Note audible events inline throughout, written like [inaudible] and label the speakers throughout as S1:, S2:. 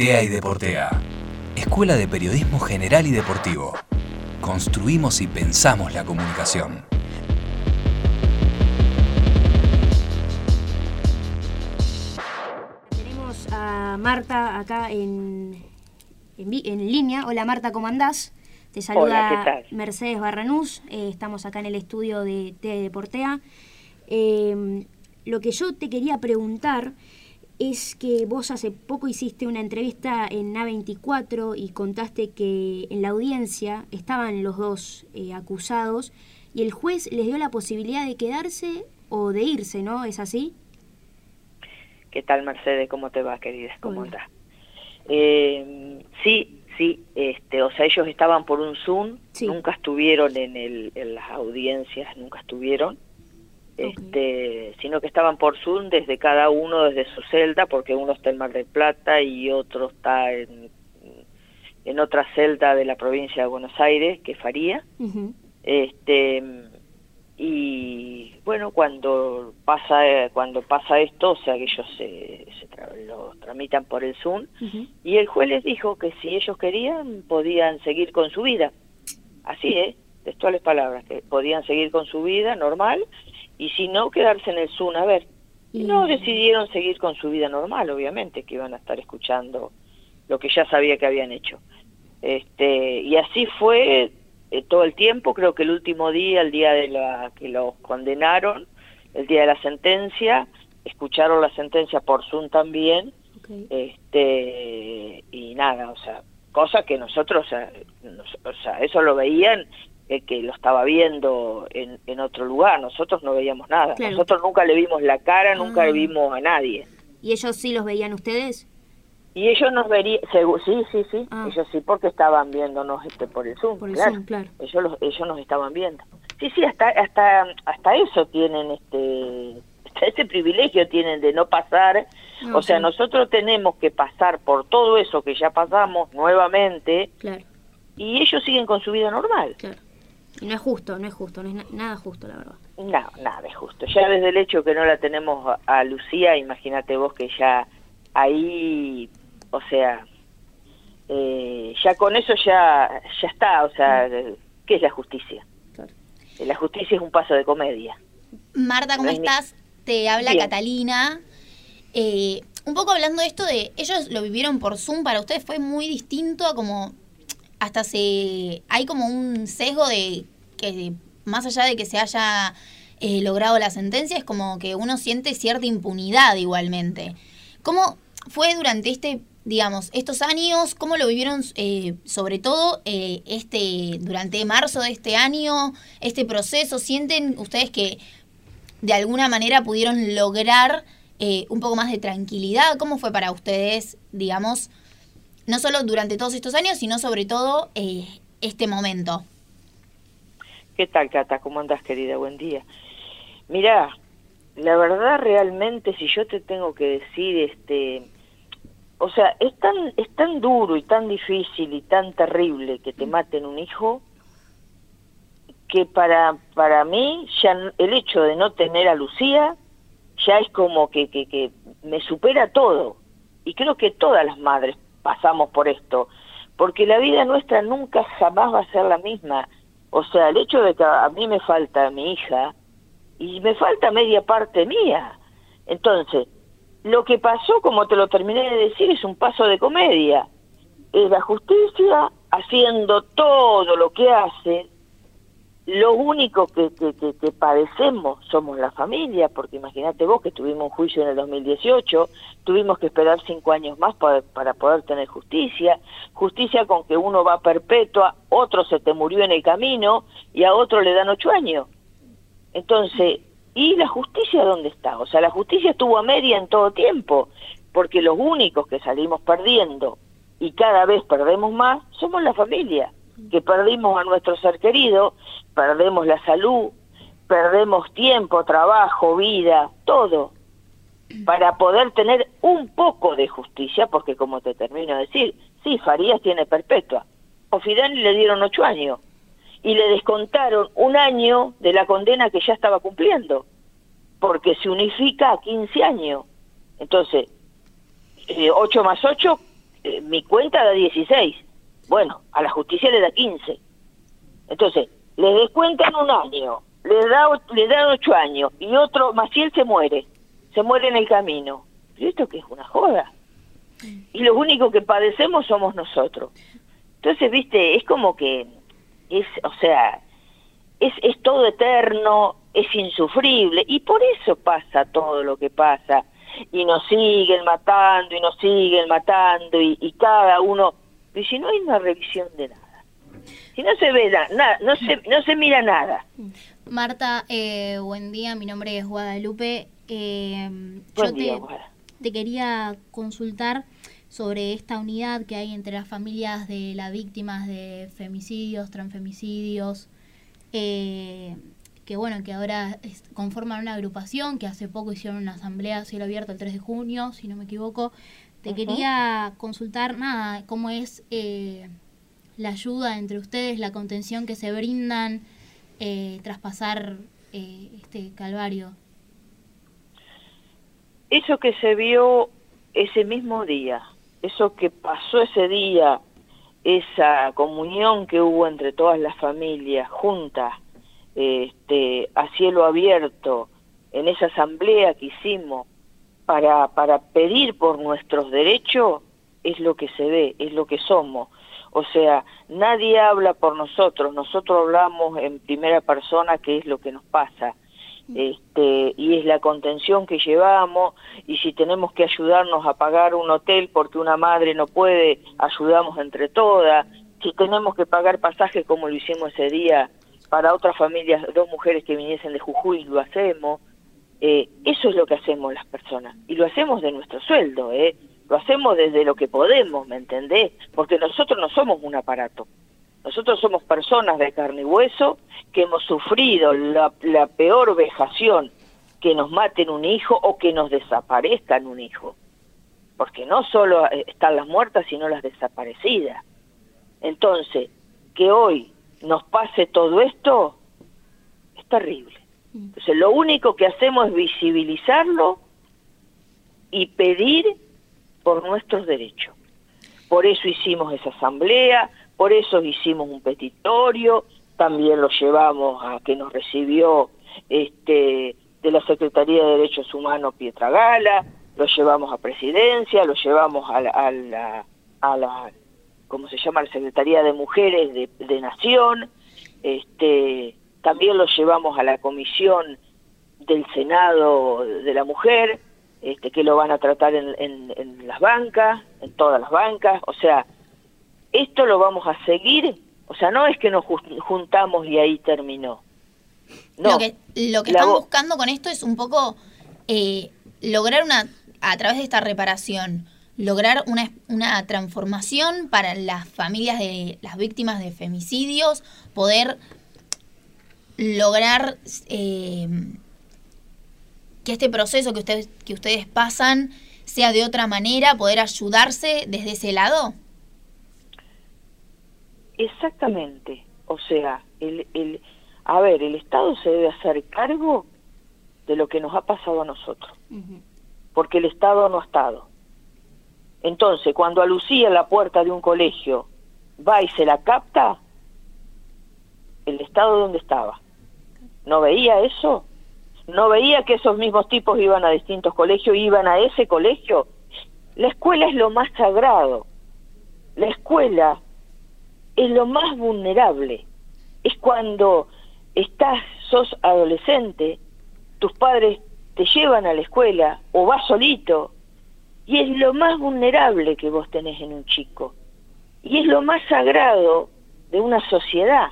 S1: TEA y Deportea. Escuela de Periodismo General y Deportivo. Construimos y pensamos la comunicación.
S2: Tenemos a Marta acá en, en, en línea. Hola Marta, ¿cómo andás? Te saluda. Mercedes Barranús. Eh, estamos acá en el estudio de TEA y Deportea. Eh, lo que yo te quería preguntar es que vos hace poco hiciste una entrevista en A24 y contaste que en la audiencia estaban los dos eh, acusados y el juez les dio la posibilidad de quedarse o de irse, ¿no? ¿Es así?
S3: ¿Qué tal, Mercedes? ¿Cómo te va, querida? ¿Cómo andás? Eh, sí, sí, este, o sea, ellos estaban por un Zoom,
S2: Sí.
S3: nunca estuvieron en, el, en las audiencias, nunca estuvieron, este, sino que estaban por Zoom desde cada uno, desde su celda, porque uno está en Mar del Plata y otro está en, en otra celda de la provincia de Buenos Aires, que es Faría. Este y bueno cuando pasa cuando pasa esto o sea que ellos se, se tra- lo tramitan por el Zoom y el juez les dijo que si ellos querían podían seguir con su vida. Así eh textuales palabras que podían seguir con su vida normal y si no quedarse en el Zoom a ver. Y no
S2: Y-
S3: decidieron seguir con su vida normal obviamente que iban a estar escuchando lo que ya sabía que habían hecho. Este y así fue eh, todo el tiempo. Creo que el último día el día de la que los condenaron el día de la sentencia escucharon la sentencia por Zoom también. Este y nada o sea cosa que nosotros o sea, nos- o sea, eso lo veían eh, que lo estaba viendo en, en otro lugar nosotros no veíamos nada
S2: Claro.
S3: nosotros nunca le vimos la cara nunca
S2: Ah.
S3: le vimos a nadie
S2: ¿Y ellos sí los veían ustedes?
S3: y ellos nos verían sí sí sí
S2: Ah.
S3: ellos sí porque estaban viéndonos este por el zoom
S2: Por el
S3: claro.
S2: Zoom, claro.
S3: ellos los, ellos nos estaban viendo sí sí hasta hasta hasta eso tienen este [laughs] ese privilegio tienen de no pasar o sea nosotros tenemos que pasar por todo eso que ya pasamos nuevamente
S2: Claro,
S3: y ellos siguen con su vida normal
S2: claro. Y no es justo, no es justo, no es na- nada justo, la verdad.
S3: No, nada es justo. Ya desde el hecho que no la tenemos a, Lucía, imagínate vos que ya ahí, o sea, eh, ya con eso ya ya está, o sea, ¿qué es la justicia?
S2: Claro.
S3: Eh, La justicia es un paso de comedia.
S4: Marta, ¿cómo
S3: No hay ni-
S4: estás? Te habla
S3: Bien.
S4: Catalina. Eh, un poco hablando de esto de ellos lo vivieron por Zoom, para ustedes fue muy distinto a como hasta se hay como un sesgo de que más allá de que se haya eh, logrado la sentencia es como que uno siente cierta impunidad igualmente. ¿Cómo fue durante este digamos estos años? ¿Cómo lo vivieron eh, sobre todo eh, este durante marzo de este año este proceso? ¿Sienten ustedes que de alguna manera pudieron lograr eh, un poco más de tranquilidad. ¿Cómo fue para ustedes, digamos, no solo durante todos estos años, sino sobre todo eh, este momento?
S3: ¿Qué tal, Cata? ¿Cómo andas, querida? Buen día. Mira, la verdad realmente, si yo te tengo que decir, este, o sea, es tan, es tan duro y tan difícil y tan terrible que te maten un hijo, que para, para mí ya el hecho de no tener a Lucía ya es como que, que, que me supera todo. Y creo que todas las madres pasamos por esto, porque la vida nuestra nunca jamás va a ser la misma. O sea, el hecho de que a mí me falta mi hija y me falta media parte mía. Entonces, lo que pasó, como te lo terminé de decir, es un paso de comedia. Es la justicia haciendo todo lo que hace. Lo único que, que, que- que padecemos somos la familia, porque imagínate vos que tuvimos un juicio en el 2018, tuvimos que esperar cinco años más para, para poder tener justicia, justicia con que uno va perpetua, otro se te murió en el camino y a otro le dan ocho años. Entonces, ¿y la justicia dónde está? O sea, la justicia estuvo a media en todo tiempo, porque los únicos que salimos perdiendo y cada vez perdemos más somos la familia, que perdimos a nuestro ser querido, perdemos la salud, perdemos tiempo, trabajo, vida, todo, para poder tener un poco de justicia, porque como te termino de decir, sí, Farías tiene perpetua, o Fidel le dieron ocho años, y le descontaron un año de la condena que ya estaba cumpliendo, porque se unifica a 15 años. Entonces, eh, 8 más 8, eh, mi cuenta da 16. Bueno, a la justicia le da 15. Entonces, le descuentan un año, le da le dan ocho años y otro, Maciel se muere, se muere en el camino. ¿Y esto qué es una joda? Y los únicos que padecemos somos nosotros. Entonces, viste, es como que es, o sea, es, es todo eterno, es insufrible y por eso pasa todo lo que pasa y nos siguen matando y nos siguen matando y cada uno, y si no hay una revisión de nada, si no se ve nada, no se, no se mira nada.
S5: Marta, eh, buen día, mi nombre es Guadalupe. Eh,
S3: Buen
S5: yo
S3: día,
S5: te,
S3: Guada.
S5: te quería consultar sobre esta unidad que hay entre las familias de las víctimas de femicidios, transfemicidios, eh, que bueno, que ahora es- conforman una agrupación, que hace poco hicieron una asamblea a cielo abierto el 3 de junio, si no me equivoco. Te quería consultar, nada, cómo es eh, la ayuda entre ustedes, la contención que se brindan eh, tras pasar eh, este calvario.
S3: Eso que se vio ese mismo día, eso que pasó ese día, esa comunión que hubo entre todas las familias juntas, este, a cielo abierto, en esa asamblea que hicimos para, para pedir por nuestros derechos, es lo que se ve, es lo que somos. O sea, nadie habla por nosotros, nosotros hablamos en primera persona qué es lo que nos pasa. Este, y es la contención que llevamos y si tenemos que ayudarnos a pagar un hotel porque una madre no puede, ayudamos entre todas, si tenemos que pagar pasajes como lo hicimos ese día para otras familias, dos mujeres que viniesen de Jujuy, lo hacemos, eh, eso es lo que hacemos las personas y lo hacemos de nuestro sueldo, ¿eh? lo hacemos desde lo que podemos, ¿me entendés? Porque nosotros no somos un aparato. Nosotros somos personas de carne y hueso que hemos sufrido la, la peor vejación, que nos maten un hijo o que nos desaparezcan un hijo. Porque no solo eh, están las muertas, sino las desaparecidas. Entonces, que hoy nos pase todo esto es terrible. Entonces, lo único que hacemos es visibilizarlo y pedir por nuestros derechos. Por eso hicimos esa asamblea, por eso hicimos un petitorio, también lo llevamos a que nos recibió este de la Secretaría de Derechos Humanos Pietra Gala, lo llevamos a Presidencia, lo llevamos a la, a la, a la ¿cómo se llama? La Secretaría de Mujeres de, de Nación, este también lo llevamos a la Comisión del Senado de la Mujer, este, que lo van a tratar en, en, en las bancas, en todas las bancas, o sea, esto lo vamos a seguir, o sea, no es que nos jun- juntamos y ahí terminó. No,
S4: Lo que, lo que están buscando con esto es un poco eh, lograr una, a través de esta reparación, lograr una, una transformación para las familias de las víctimas de femicidios, poder lograr eh, que este proceso que ustedes, que ustedes pasan sea de otra manera, poder ayudarse desde ese lado.
S3: Exactamente. O sea, el, el, a ver, el Estado se debe hacer cargo de lo que nos ha pasado a nosotros, porque el Estado no ha estado. Entonces, cuando a Lucía en la puerta de un colegio va y se la capta, ¿el Estado dónde estaba? ¿No veía eso? ¿No veía que esos mismos tipos iban a distintos colegios, iban a ese colegio? La escuela es lo más sagrado. La escuela es lo más vulnerable. Es cuando estás, sos adolescente, tus padres te llevan a la escuela o vas solito y es lo más vulnerable que vos tenés en un chico. Y es lo más sagrado de una sociedad.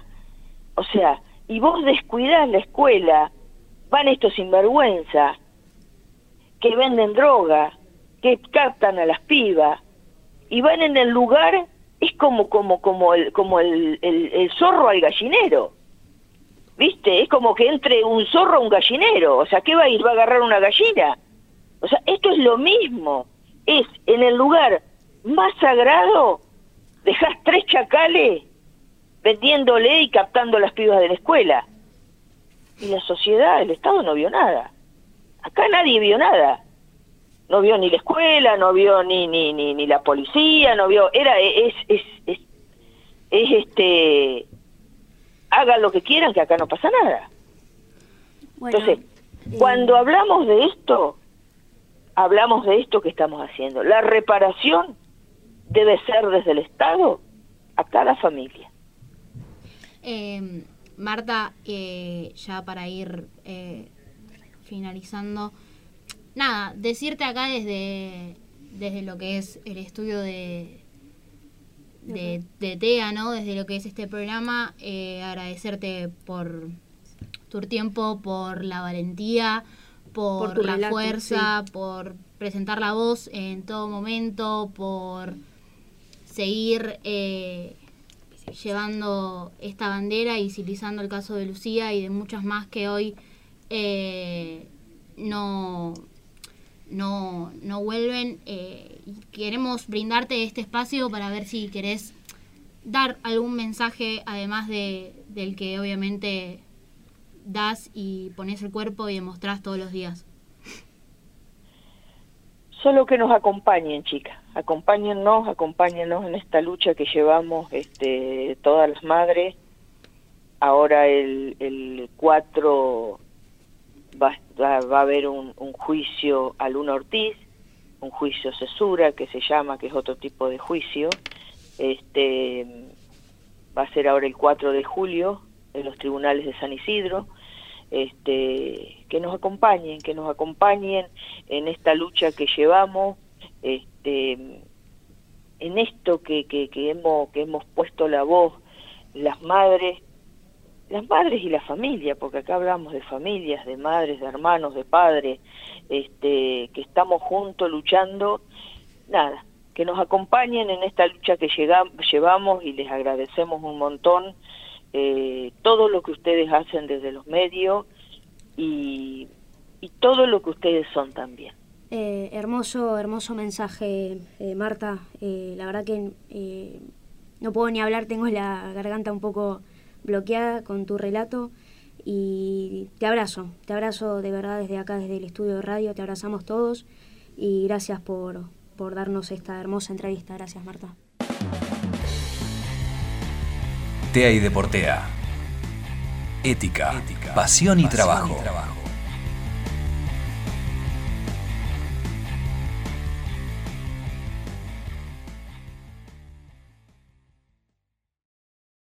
S3: O sea, y vos descuidás la escuela, van estos sinvergüenza que venden droga, que captan a las pibas y van en el lugar es como como como el como el, el, el zorro al gallinero. Viste es como que entre un zorro a un gallinero o sea qué va a ir va a agarrar una gallina o sea esto es lo mismo. Es en el lugar más sagrado dejas tres chacales vendiéndole y captando las pibas de la escuela y la sociedad el estado no vio nada acá nadie vio nada no vio ni la escuela, no vio ni ni ni, ni la policía, no vio, era es es es, es este hagan lo que quieran que acá no pasa nada.
S2: Bueno,
S3: Entonces,
S2: eh,
S3: cuando hablamos de esto, hablamos de esto que estamos haciendo. La reparación debe ser desde el Estado a cada familia.
S5: Eh, Marta, eh, ya para ir eh, finalizando, nada, decirte acá desde, desde lo que es el estudio de, de, de TEA, ¿no? Desde lo que es este programa, eh, agradecerte por tu tiempo, por la valentía, por, la
S2: relato,
S5: fuerza, por presentar la voz en todo momento, por seguir eh, llevando esta bandera y visibilizando el caso de Lucía y de muchas más que hoy eh, no, no, no vuelven. eh, queremos brindarte este espacio para ver si querés dar algún mensaje, además de, del que obviamente das y pones el cuerpo y demostrás todos los días.
S3: Solo que nos acompañen, chicas. Acompáñennos, acompáñennos en esta lucha que llevamos este, todas las madres. Ahora el, el 4 va, va, a haber un, un juicio a Luna Ortiz, un juicio cesura que se llama, que es otro tipo de juicio. Este va a ser ahora el 4 de julio en los tribunales de San Isidro este, que nos acompañen, que nos acompañen en esta lucha que llevamos, este, en esto que, que, que hemos que hemos puesto la voz las madres, las madres y la familia, porque acá hablamos de familias, de madres, de hermanos, de padres, este, que estamos juntos luchando, nada, que nos acompañen en esta lucha que llegamos, llevamos y les agradecemos un montón eh, todo lo que ustedes hacen desde los medios y, y todo lo que ustedes son también.
S2: Eh, hermoso, hermoso mensaje, eh, Marta. Eh, la verdad que eh, no puedo ni hablar, tengo la garganta un poco bloqueada con tu relato. Y te abrazo, te abrazo de verdad desde acá, desde el estudio de radio, te abrazamos todos. Y gracias por, por darnos esta hermosa entrevista. Gracias, Marta.
S1: TEA y Deportea. Ética, pasión y trabajo.